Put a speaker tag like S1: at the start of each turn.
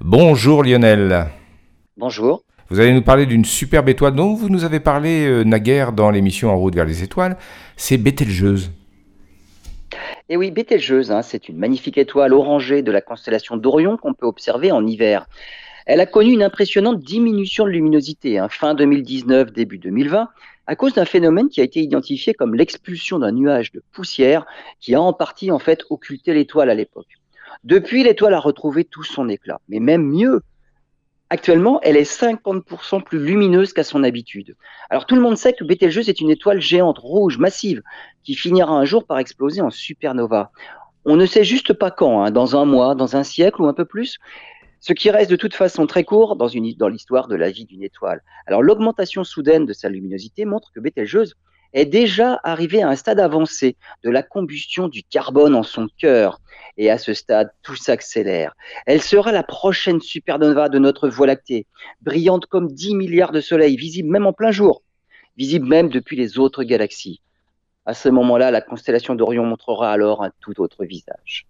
S1: Bonjour Lionel.
S2: Bonjour.
S1: Vous allez nous parler d'une superbe étoile dont vous nous avez parlé euh, naguère dans l'émission En route vers les étoiles. C'est Bételgeuse.
S2: Et eh oui, Bételgeuse, hein, c'est une magnifique étoile orangée de la constellation d'Orion qu'on peut observer en hiver. Elle a connu une impressionnante diminution de luminosité, hein, fin 2019, début 2020, à cause d'un phénomène qui a été identifié comme l'expulsion d'un nuage de poussière qui a en partie en fait occulté l'étoile à l'époque. Depuis, l'étoile a retrouvé tout son éclat, mais même mieux, Actuellement, elle est 50% plus lumineuse qu'à son habitude. Alors tout le monde sait que Betelgeuse est une étoile géante, rouge, massive, qui finira un jour par exploser en supernova. On ne sait juste pas quand, hein, dans un mois, dans un siècle ou un peu plus, ce qui reste de toute façon très court dans, dans l'histoire de la vie d'une étoile. Alors l'augmentation soudaine de sa luminosité montre que Betelgeuse est déjà arrivée à un stade avancé de la combustion du carbone en son cœur. Et à ce stade, tout s'accélère. Elle sera la prochaine supernova de notre Voie lactée, brillante comme 10 milliards de soleils, visible même en plein jour, visible même depuis les autres galaxies. À ce moment-là, la constellation d'Orion montrera alors un tout autre visage.